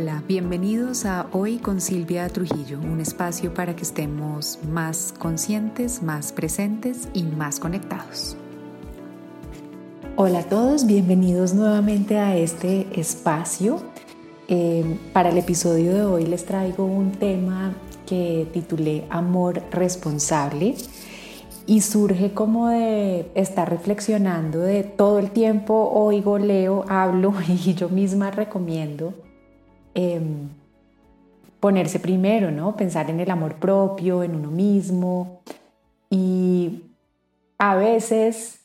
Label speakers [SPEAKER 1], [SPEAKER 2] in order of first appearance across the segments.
[SPEAKER 1] Hola, bienvenidos a Hoy con Silvia Trujillo, un espacio para que estemos más conscientes, más presentes y más conectados.
[SPEAKER 2] Hola a todos, bienvenidos nuevamente a este espacio. Eh, para el episodio de hoy les traigo un tema que titulé Amor responsable y surge como de estar reflexionando de todo el tiempo, oigo, leo, hablo y yo misma recomiendo Em, ponerse primero, ¿no? Pensar en el amor propio, en uno mismo. Y a veces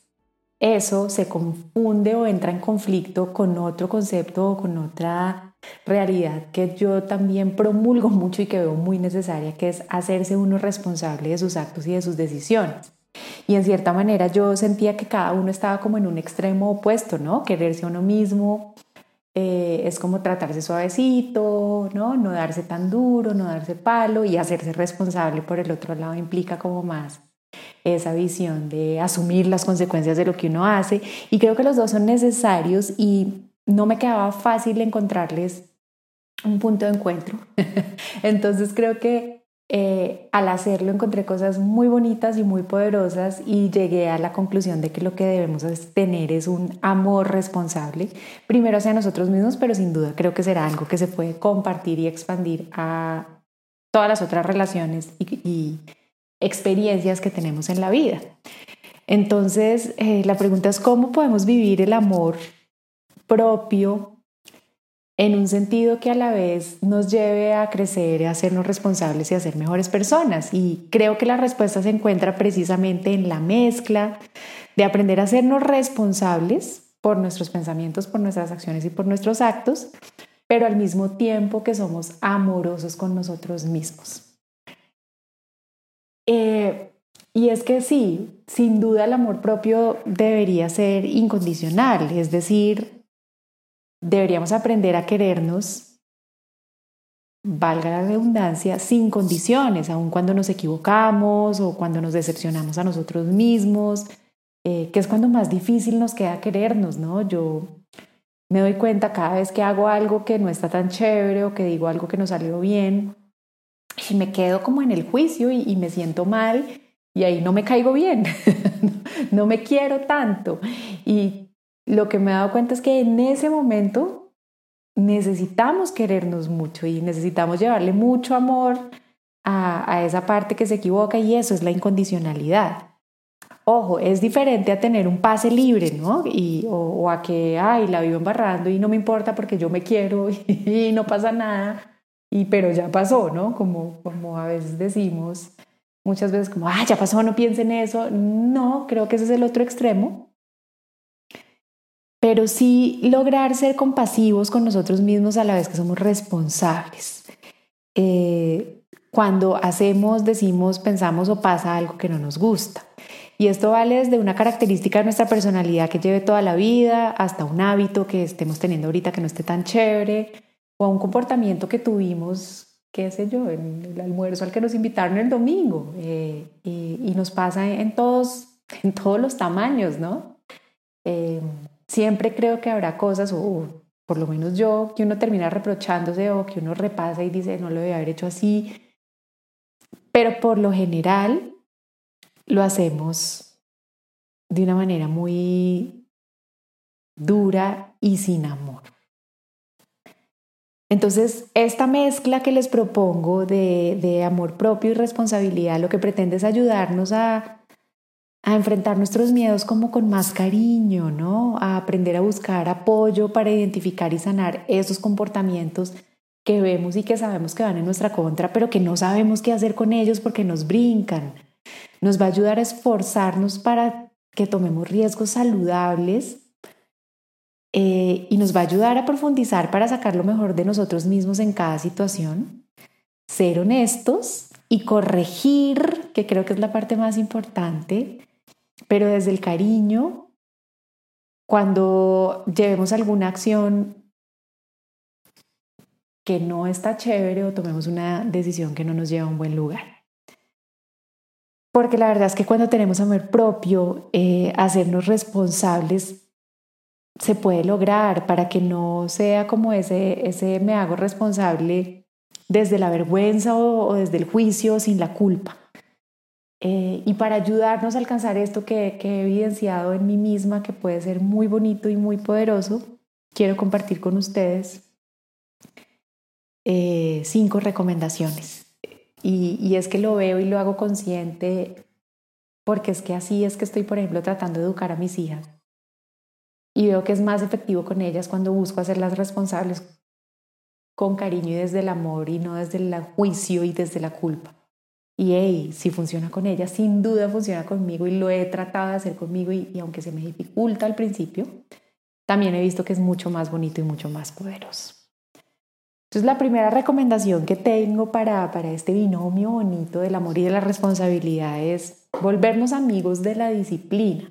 [SPEAKER 2] eso se confunde o entra en conflicto con otro concepto o con otra realidad que yo también promulgo mucho y que veo muy necesaria, que es hacerse uno responsable de sus actos y de sus decisiones. Y en cierta manera yo sentía que cada uno estaba como en un extremo opuesto, ¿no? Quererse a uno mismo, eh, es como tratarse suavecito, ¿no? no darse tan duro, no darse palo y hacerse responsable por el otro lado implica como más esa visión de asumir las consecuencias de lo que uno hace y creo que los dos son necesarios y no me quedaba fácil encontrarles un punto de encuentro. Entonces creo que eh, al hacerlo encontré cosas muy bonitas y muy poderosas y llegué a la conclusión de que lo que debemos tener es un amor responsable, primero hacia nosotros mismos, pero sin duda creo que será algo que se puede compartir y expandir a todas las otras relaciones y, experiencias que tenemos en la vida. Entonces, eh, la pregunta es cómo podemos vivir el amor propio en un sentido que a la vez nos lleve a crecer, a hacernos responsables y a ser mejores personas. Y creo que la respuesta se encuentra precisamente en la mezcla de aprender a hacernos responsables por nuestros pensamientos, por nuestras acciones y por nuestros actos, pero al mismo tiempo que somos amorosos con nosotros mismos. Eh, y es que sí, sin duda el amor propio debería ser incondicional, es decir, deberíamos aprender a querernos, valga la redundancia, sin condiciones, aun cuando nos equivocamos o cuando nos decepcionamos a nosotros mismos, eh, que es cuando más difícil nos queda querernos, ¿no? Yo me doy cuenta cada vez que hago algo que no está tan chévere o que digo algo que no salió bien y me quedo como en el juicio y, y me siento mal y ahí no me caigo bien, no me quiero tanto. Y lo que me he dado cuenta es que en ese momento necesitamos querernos mucho y necesitamos llevarle mucho amor a, esa parte que se equivoca y eso es la incondicionalidad. Ojo, es diferente a tener un pase libre, ¿no? Y, o, a que, ay, la vivo embarrando y no me importa porque yo me quiero y, no pasa nada, y, pero ya pasó, ¿no? Como, como a veces decimos, muchas veces como, ah, ya pasó, no piense en eso. No, creo que ese es el otro extremo pero sí lograr ser compasivos con nosotros mismos a la vez que somos responsables. Eh, cuando hacemos, decimos, pensamos o pasa algo que no nos gusta. Y esto vale desde una característica de nuestra personalidad que lleve toda la vida hasta un hábito que estemos teniendo ahorita que no esté tan chévere o un comportamiento que tuvimos, qué sé yo, en el almuerzo al que nos invitaron el domingo. Eh, y, nos pasa en todos, en todos los tamaños, ¿no? Eh, siempre creo que habrá cosas, o por lo menos yo, que uno termina reprochándose o que uno repasa y dice, no lo debe haber hecho así. Pero por lo general lo hacemos de una manera muy dura y sin amor. Entonces, esta mezcla que les propongo de, de amor propio y responsabilidad lo que pretende es ayudarnos a a enfrentar nuestros miedos como con más cariño, ¿no? A aprender a buscar apoyo para identificar y sanar esos comportamientos que vemos y que sabemos que van en nuestra contra, pero que no sabemos qué hacer con ellos porque nos brincan. Nos va a ayudar a esforzarnos para que tomemos riesgos saludables eh, y nos va a ayudar a profundizar para sacar lo mejor de nosotros mismos en cada situación, ser honestos y corregir, que creo que es la parte más importante, pero desde el cariño, cuando llevemos alguna acción que no está chévere o tomemos una decisión que no nos lleva a un buen lugar. Porque la verdad es que cuando tenemos amor propio, eh, hacernos responsables se puede lograr para que no sea como ese, ese me hago responsable desde la vergüenza o, desde el juicio sin la culpa. Eh, y para ayudarnos a alcanzar esto que, he evidenciado en mí misma, que puede ser muy bonito y muy poderoso, quiero compartir con ustedes eh, cinco recomendaciones. Y, y, es que lo veo y lo hago consciente porque es que así es que estoy, por ejemplo, tratando de educar a mis hijas. Y veo que es más efectivo con ellas cuando busco hacerlas responsables con cariño y desde el amor y no desde el juicio y desde la culpa. Y hey, si funciona con ella, sin duda funciona conmigo y lo he tratado de hacer conmigo y, aunque se me dificulta al principio, también he visto que es mucho más bonito y mucho más poderoso. Entonces la primera recomendación que tengo para, para este binomio bonito del amor y de la responsabilidad es volvernos amigos de la disciplina.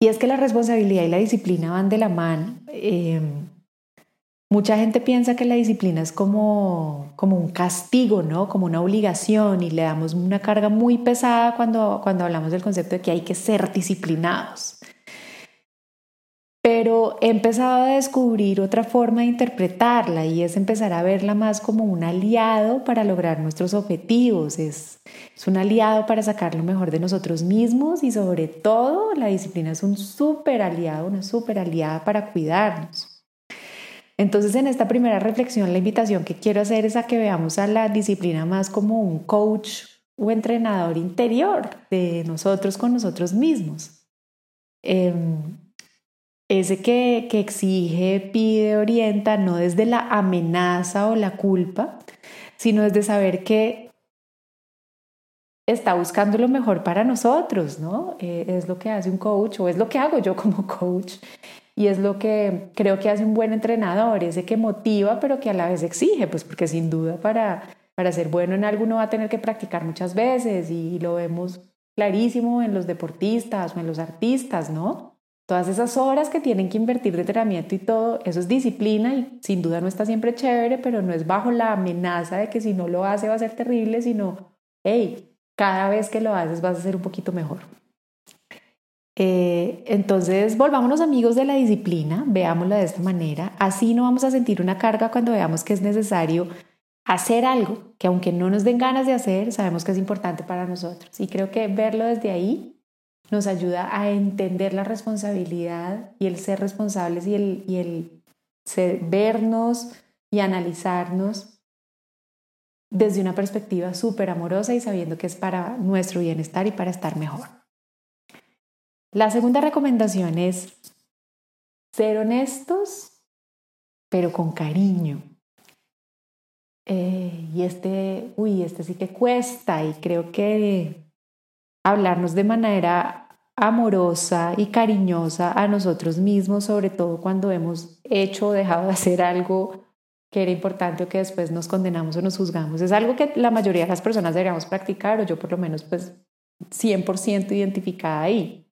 [SPEAKER 2] Y es que la responsabilidad y la disciplina van de la mano. Eh, Mucha gente piensa que la disciplina es como, como un castigo, ¿no? Como una obligación y le damos una carga muy pesada cuando, cuando hablamos del concepto de que hay que ser disciplinados. Pero he empezado a descubrir otra forma de interpretarla y es empezar a verla más como un aliado para lograr nuestros objetivos. Es, es un aliado para sacar lo mejor de nosotros mismos y sobre todo la disciplina es un súper aliado, una súper aliada para cuidarnos. Entonces, en esta primera reflexión, la invitación que quiero hacer es a que veamos a la disciplina más como un coach o entrenador interior de nosotros con nosotros mismos. Em, ese que, que exige, pide, orienta, no desde la amenaza o la culpa, sino desde saber que está buscando lo mejor para nosotros, ¿no? Eh, es lo que hace un coach o es lo que hago yo como coach y es lo que creo que hace un buen entrenador, ese que motiva pero que a la vez exige, pues porque sin duda para, para ser bueno en algo uno va a tener que practicar muchas veces y lo vemos clarísimo en los deportistas o en los artistas, ¿no? Todas esas horas que tienen que invertir de entrenamiento y todo, eso es disciplina y sin duda no está siempre chévere, pero no es bajo la amenaza de que si no lo hace va a ser terrible, sino, hey, cada vez que lo haces vas a ser un poquito mejor. Eh, entonces, volvámonos amigos de la disciplina, veámosla de esta manera. Así no vamos a sentir una carga cuando veamos que es necesario hacer algo que aunque no nos den ganas de hacer, sabemos que es importante para nosotros. Y creo que verlo desde ahí nos ayuda a entender la responsabilidad y el ser responsables y el, y el vernos y analizarnos desde una perspectiva súper amorosa y sabiendo que es para nuestro bienestar y para estar mejor. La segunda recomendación es ser honestos, pero con cariño. Eh, y este, uy, este sí que cuesta y creo que hablarnos de manera amorosa y cariñosa a nosotros mismos, sobre todo cuando hemos hecho o dejado de hacer algo que era importante o que después nos condenamos o nos juzgamos. Es algo que la mayoría de las personas deberíamos practicar o yo por lo menos pues 100% identificada ahí.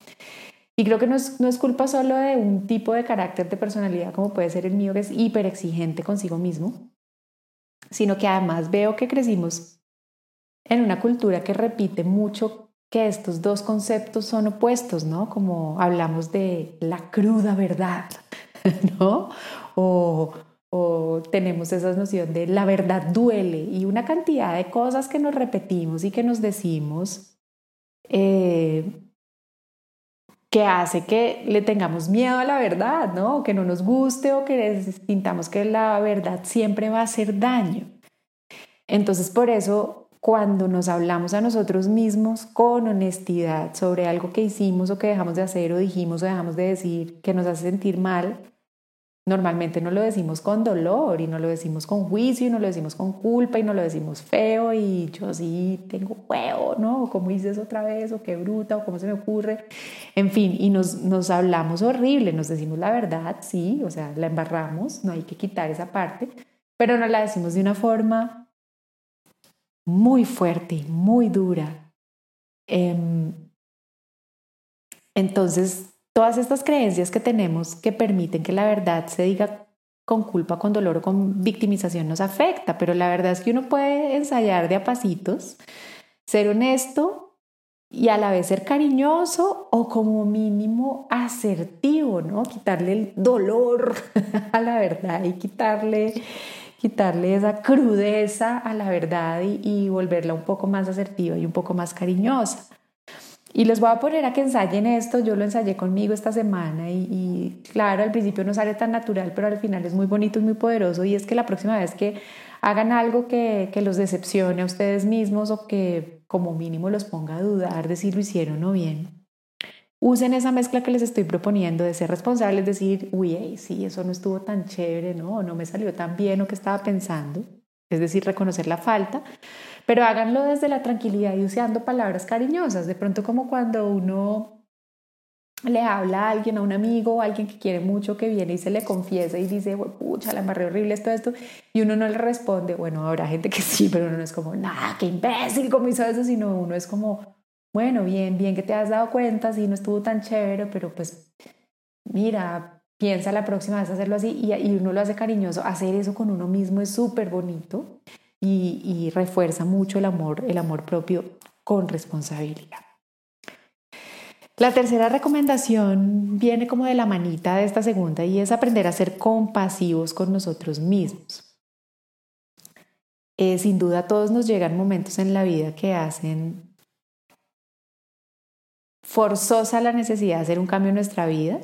[SPEAKER 2] Y creo que no es, no es culpa solo de un tipo de carácter de personalidad como puede ser el mío, que es hiper exigente consigo mismo, sino que además veo que crecimos en una cultura que repite mucho que estos dos conceptos son opuestos, ¿no? Como hablamos de la cruda verdad, ¿no? O, o tenemos esa noción de la verdad duele y una cantidad de cosas que nos repetimos y que nos decimos eh, que hace que le tengamos miedo a la verdad, ¿no? Que no nos guste o que sintamos que la verdad siempre va a hacer daño. Entonces, por eso, cuando nos hablamos a nosotros mismos con honestidad sobre algo que hicimos o que dejamos de hacer o dijimos o dejamos de decir que nos hace sentir mal, Normalmente no lo decimos con dolor y no lo decimos con juicio y no lo decimos con culpa y no lo decimos feo y yo sí tengo huevo, ¿no? O cómo dices otra vez o qué bruta o cómo se me ocurre. En fin, y nos, nos hablamos horrible, nos decimos la verdad, sí, o sea, la embarramos, no hay que quitar esa parte, pero no la decimos de una forma muy fuerte, muy dura. Em, entonces, Todas estas creencias que tenemos que permiten que la verdad se diga con culpa, con dolor o con victimización nos afecta, pero la verdad es que uno puede ensayar de a pasitos, ser honesto y a la vez ser cariñoso o como mínimo asertivo, ¿no? Quitarle el dolor a la verdad y quitarle, quitarle esa crudeza a la verdad y, volverla un poco más asertiva y un poco más cariñosa. Y les voy a poner a que ensayen esto, yo lo ensayé conmigo esta semana y, claro, al principio no sale tan natural, pero al final es muy bonito y muy poderoso y es que la próxima vez que hagan algo que, que, los decepcione a ustedes mismos o que como mínimo los ponga a dudar de si lo hicieron o bien. Usen esa mezcla que les estoy proponiendo de ser responsables, decir, uy, sí, eso no estuvo tan chévere, no, no me salió tan bien o que estaba pensando. Es decir, reconocer la falta, pero háganlo desde la tranquilidad y usando palabras cariñosas. De pronto como cuando uno le habla a alguien, a un amigo, a alguien que quiere mucho, que viene y se le confiesa y dice, pucha, la embarré horrible esto, esto, y uno no le responde, bueno, habrá gente que sí, pero uno no es como, nah, qué imbécil, cómo hizo eso, sino uno es como, bueno, bien, bien que te has dado cuenta, sí, no estuvo tan chévere, pero pues, mira, piensa la próxima vez hacerlo así, y, uno lo hace cariñoso, hacer eso con uno mismo es súper bonito y, y refuerza mucho el amor, el amor propio con responsabilidad. La tercera recomendación viene como de la manita de esta segunda y es aprender a ser compasivos con nosotros mismos. Eh, sin duda a todos nos llegan momentos en la vida que hacen forzosa la necesidad de hacer un cambio en nuestra vida.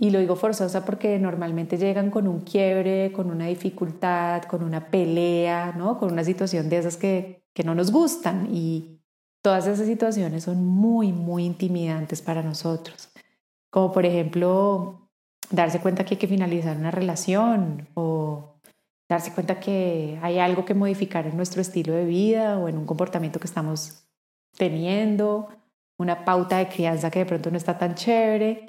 [SPEAKER 2] Y lo digo forzosa porque normalmente llegan con un quiebre, con una dificultad, con una pelea, ¿no? con una situación de esas que, que no nos gustan. Y, Todas esas situaciones son muy, muy intimidantes para nosotros, como por ejemplo darse cuenta que hay que finalizar una relación o darse cuenta que hay algo que modificar en nuestro estilo de vida o en un comportamiento que estamos teniendo, una pauta de crianza que de pronto no está tan chévere.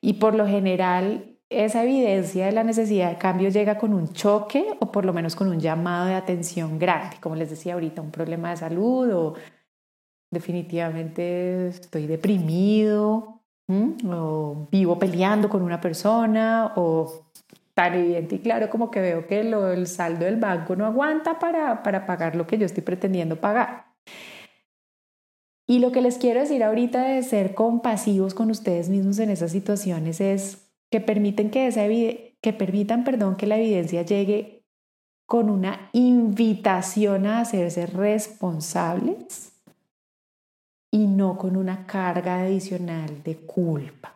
[SPEAKER 2] Y por lo general, esa evidencia de la necesidad de cambio llega con un choque o por lo menos con un llamado de atención grande, como les decía ahorita, un problema de salud o definitivamente estoy deprimido o vivo peleando con una persona o tan evidente y claro como que veo que el saldo del banco no aguanta para, para pagar lo que yo estoy pretendiendo pagar. Y lo que les quiero decir ahorita de ser compasivos con ustedes mismos en esas situaciones es que permiten que esa que permitan, perdón, que la evidencia llegue con una invitación a hacerse responsables y no con una carga adicional de culpa.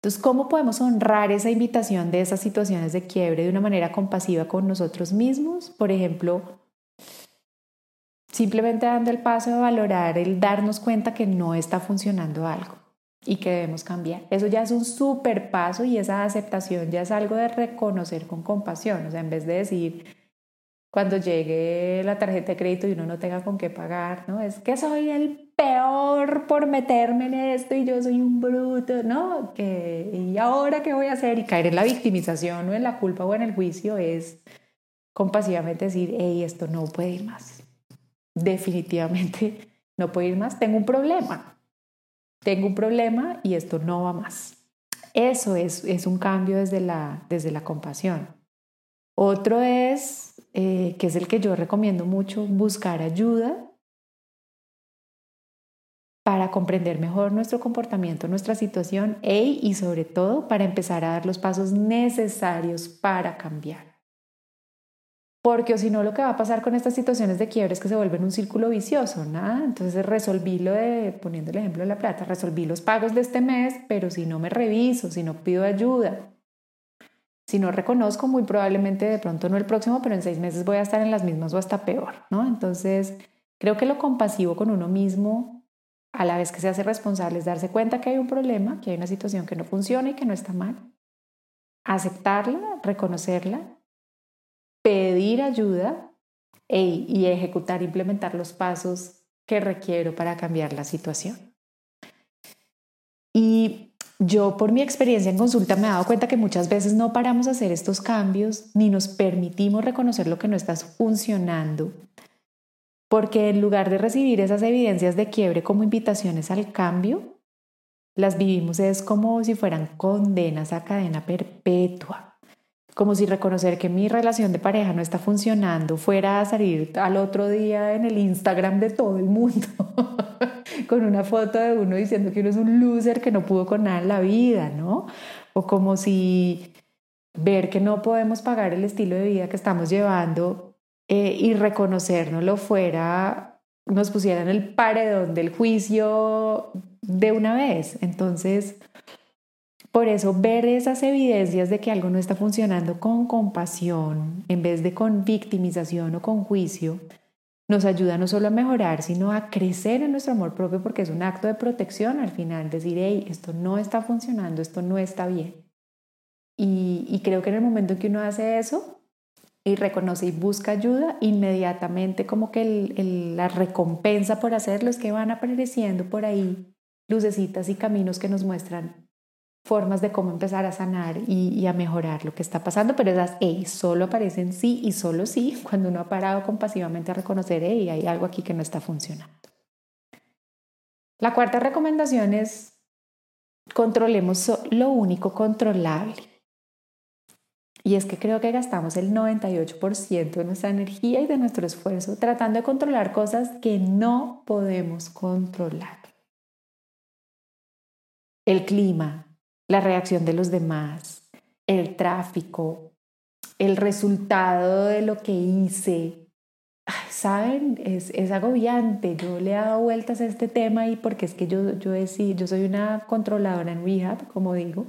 [SPEAKER 2] Entonces, ¿cómo podemos honrar esa invitación de esas situaciones de quiebre de una manera compasiva con nosotros mismos? Por ejemplo, simplemente dando el paso de valorar el darnos cuenta que no está funcionando algo y que debemos cambiar. Eso ya es un súper paso y esa aceptación ya es algo de reconocer con compasión. O sea, en vez de decir, cuando llegue la tarjeta de crédito y uno no tenga con qué pagar, ¿no? Es que soy el peor por meterme en esto y yo soy un bruto, ¿no? Que, ¿Y ahora qué voy a hacer? Y caer en la victimización o en la culpa o en el juicio es compasivamente decir, hey, esto no puede ir más. Definitivamente no puede ir más. Tengo un problema. Tengo un problema y esto no va más. Eso es, es un cambio desde la, desde la compasión. Otro es eh, que es el que yo recomiendo mucho, buscar ayuda para comprender mejor nuestro comportamiento, nuestra situación y sobre todo para empezar a dar los pasos necesarios para cambiar. Porque o si no, lo que va a pasar con estas situaciones de quiebre es que se vuelven un círculo vicioso, ¿no? Entonces resolví lo de, poniendo el ejemplo de la plata, resolví los pagos de este mes, pero si no me reviso, si no pido ayuda, si no reconozco, muy probablemente de pronto no el próximo, pero en seis meses voy a estar en las mismas o hasta peor, ¿no? Entonces, creo que lo compasivo con uno mismo, a la vez que se hace responsable, es darse cuenta que hay un problema, que hay una situación que no funciona y que no está mal. Aceptarla, reconocerla, pedir ayuda y ejecutar, implementar los pasos que requiero para cambiar la situación. Y yo por mi experiencia en consulta me he dado cuenta que muchas veces no paramos a hacer estos cambios ni nos permitimos reconocer lo que no está funcionando, porque en lugar de recibir esas evidencias de quiebre como invitaciones al cambio, las vivimos es como si fueran condenas a cadena perpetua. Como si reconocer que mi relación de pareja no está funcionando fuera a salir al otro día en el Instagram de todo el mundo con una foto de uno diciendo que uno es un loser que no pudo con nada en la vida, ¿no? O como si ver que no podemos pagar el estilo de vida que estamos llevando eh, y reconocernoslo fuera, nos pusiera en el paredón del juicio de una vez. Entonces, por eso ver esas evidencias de que algo no está funcionando con compasión en vez de con victimización o con juicio, nos ayuda no solo a mejorar, sino a crecer en nuestro amor propio porque es un acto de protección al final, decir, hey, esto no está funcionando, esto no está bien. Y, creo que en el momento en que uno hace eso y reconoce y busca ayuda, inmediatamente como que la recompensa por hacerlo es que van apareciendo por ahí lucecitas y caminos que nos muestran formas de cómo empezar a sanar y, a mejorar lo que está pasando, pero esas hey, solo aparecen sí y solo sí cuando uno ha parado compasivamente a reconocer, hey, hay algo aquí que no está funcionando. La cuarta recomendación es controlemos lo único controlable. Y es que creo que gastamos el 98% de nuestra energía y de nuestro esfuerzo tratando de controlar cosas que no podemos controlar. El clima, la reacción de los demás, el tráfico, el resultado de lo que hice. Saben, es, es, agobiante. Yo le he dado vueltas a este tema y porque es que yo, yo, yo soy una controladora en rehab, como digo.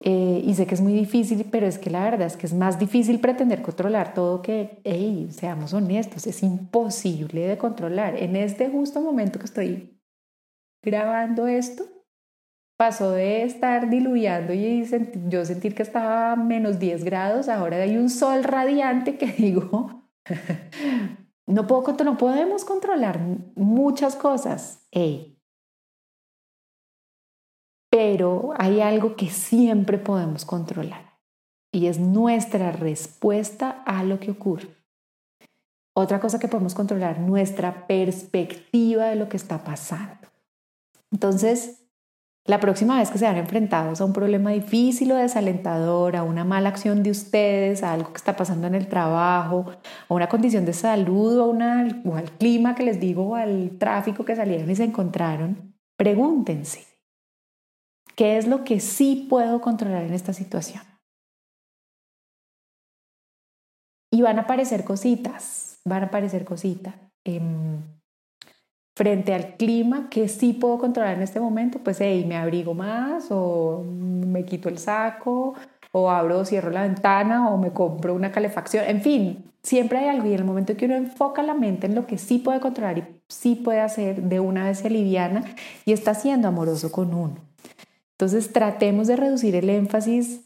[SPEAKER 2] Eh, y sé que es muy difícil, pero es que la verdad es que es más difícil pretender controlar todo que, hey, seamos honestos, es imposible de controlar. En este justo momento que estoy grabando esto, pasó de estar diluyendo y yo sentir que estaba a menos 10 grados, ahora hay un sol radiante que digo, no, puedo, no podemos controlar muchas cosas, pero hay algo que siempre podemos controlar y es nuestra respuesta a lo que ocurre. Otra cosa que podemos controlar, nuestra perspectiva de lo que está pasando. Entonces, la próxima vez que se vean enfrentados a un problema difícil o desalentador, a una mala acción de ustedes, a algo que está pasando en el trabajo, a una condición de salud o, o al clima que les digo, o al tráfico que salieron y se encontraron, pregúntense, ¿qué es lo que sí puedo controlar en esta situación? Y van a aparecer cositas, van a aparecer cositas. Em, frente al clima que sí puedo controlar en este momento, pues hey, me abrigo más o me quito el saco o abro o cierro la ventana o me compro una calefacción, en fin, siempre hay algo y en el momento que uno enfoca la mente en lo que sí puede controlar y sí puede hacer, de una vez se aliviana y está siendo amoroso con uno. Entonces tratemos de reducir el énfasis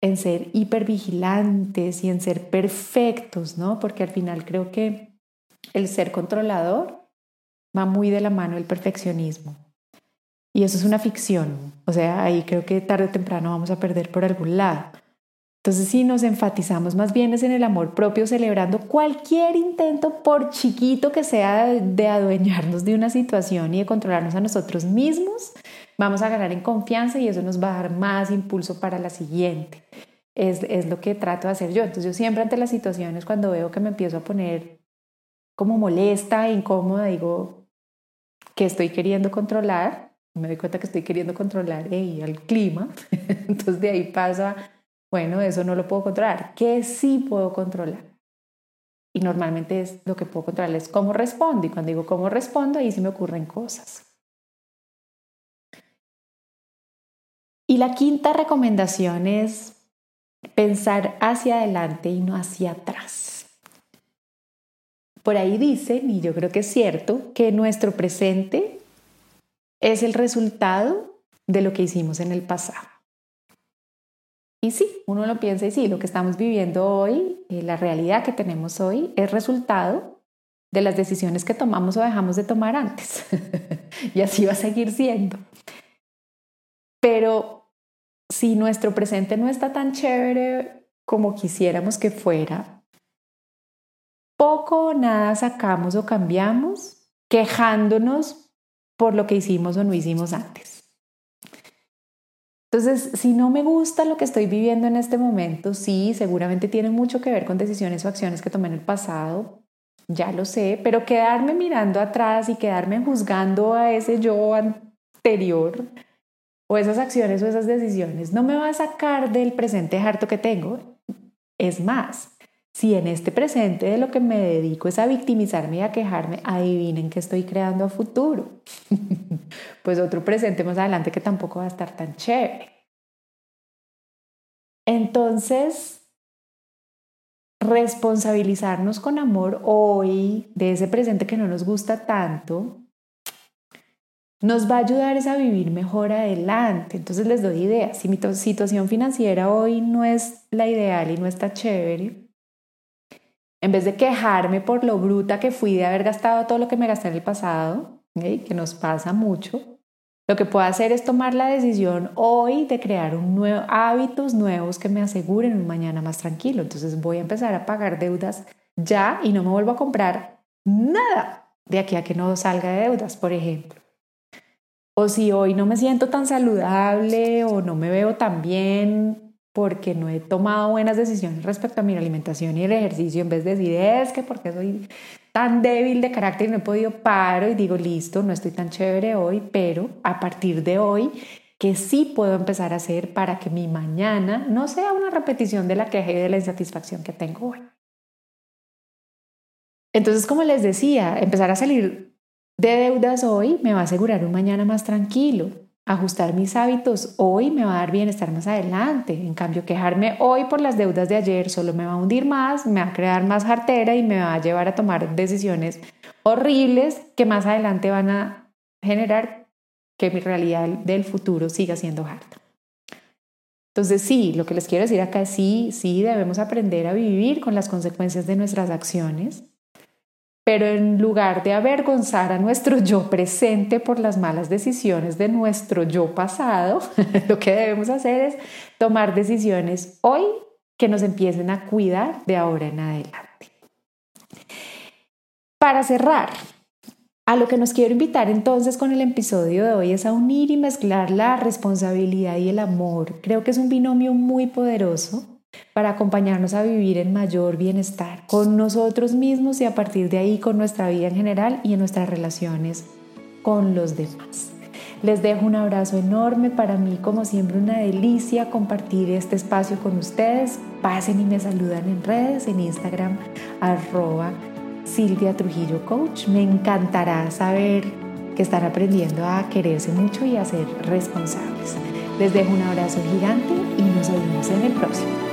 [SPEAKER 2] en ser hipervigilantes y en ser perfectos, ¿no? Porque al final creo que el ser controlador va muy de la mano el perfeccionismo. Y eso es una ficción. O sea, ahí creo que tarde o temprano vamos a perder por algún lado. Entonces, si nos enfatizamos más bien es en el amor propio, celebrando cualquier intento, por chiquito que sea, de adueñarnos de una situación y de controlarnos a nosotros mismos, vamos a ganar en confianza y eso nos va a dar más impulso para la siguiente. Es, es lo que trato de hacer yo. Entonces, yo siempre ante las situaciones, cuando veo que me empiezo a poner como molesta, incómoda, digo, que estoy queriendo controlar, me doy cuenta que estoy queriendo controlar el clima, entonces de ahí pasa, bueno, eso no lo puedo controlar, ¿qué sí puedo controlar? Y normalmente es lo que puedo controlar es cómo respondo, y cuando digo cómo respondo, ahí sí me ocurren cosas. Y la quinta recomendación es pensar hacia adelante y no hacia atrás. Por ahí dicen, y yo creo que es cierto, que nuestro presente es el resultado de lo que hicimos en el pasado. Y sí, uno lo piensa y sí, lo que estamos viviendo hoy, eh, la realidad que tenemos hoy, es resultado de las decisiones que tomamos o dejamos de tomar antes. y así va a seguir siendo. Pero si nuestro presente no está tan chévere como quisiéramos que fuera, poco o nada sacamos o cambiamos quejándonos por lo que hicimos o no hicimos antes. Entonces, si no me gusta lo que estoy viviendo en este momento, sí, seguramente tiene mucho que ver con decisiones o acciones que tomé en el pasado, ya lo sé, pero quedarme mirando atrás y quedarme juzgando a ese yo anterior o esas acciones o esas decisiones no me va a sacar del presente harto que tengo. Es más, si en este presente de lo que me dedico es a victimizarme y a quejarme, adivinen qué estoy creando a futuro. pues otro presente más adelante que tampoco va a estar tan chévere. Entonces, responsabilizarnos con amor hoy de ese presente que no nos gusta tanto, nos va a ayudar a vivir mejor adelante. Entonces les doy ideas. Si mi situación financiera hoy no es la ideal y no está chévere, en vez de quejarme por lo bruta que fui de haber gastado todo lo que me gasté en el pasado, que nos pasa mucho, lo que puedo hacer es tomar la decisión hoy de crear un nuevo, hábitos nuevos que me aseguren un mañana más tranquilo. Entonces voy a empezar a pagar deudas ya y no me vuelvo a comprar nada de aquí a que no salga de deudas, por ejemplo. O si hoy no me siento tan saludable o no me veo tan bien porque no he tomado buenas decisiones respecto a mi alimentación y el ejercicio, en vez de decir, es que porque soy tan débil de carácter y no he podido paro y digo, listo, no estoy tan chévere hoy, pero a partir de hoy, que sí puedo empezar a hacer para que mi mañana no sea una repetición de la queja y de la insatisfacción que tengo hoy. Entonces, como les decía, empezar a salir de deudas hoy me va a asegurar un mañana más tranquilo ajustar mis hábitos hoy me va a dar bienestar más adelante. En cambio, quejarme hoy por las deudas de ayer solo me va a hundir más, me va a crear más jartera y me va a llevar a tomar decisiones horribles que más adelante van a generar que mi realidad del futuro siga siendo harta. Entonces sí, lo que les quiero decir acá es sí, sí, debemos aprender a vivir con las consecuencias de nuestras acciones pero en lugar de avergonzar a nuestro yo presente por las malas decisiones de nuestro yo pasado, lo que debemos hacer es tomar decisiones hoy que nos empiecen a cuidar de ahora en adelante. Para cerrar, a lo que nos quiero invitar entonces con el episodio de hoy es a unir y mezclar la responsabilidad y el amor. Creo que es un binomio muy poderoso para acompañarnos a vivir en mayor bienestar con nosotros mismos y a partir de ahí con nuestra vida en general y en nuestras relaciones con los demás. Les dejo un abrazo enorme, para mí como siempre una delicia compartir este espacio con ustedes. Pasen y me saludan en redes, en Instagram, arroba Silvia Trujillo Coach. Me encantará saber que están aprendiendo a quererse mucho y a ser responsables. Les dejo un abrazo gigante y nos vemos en el próximo.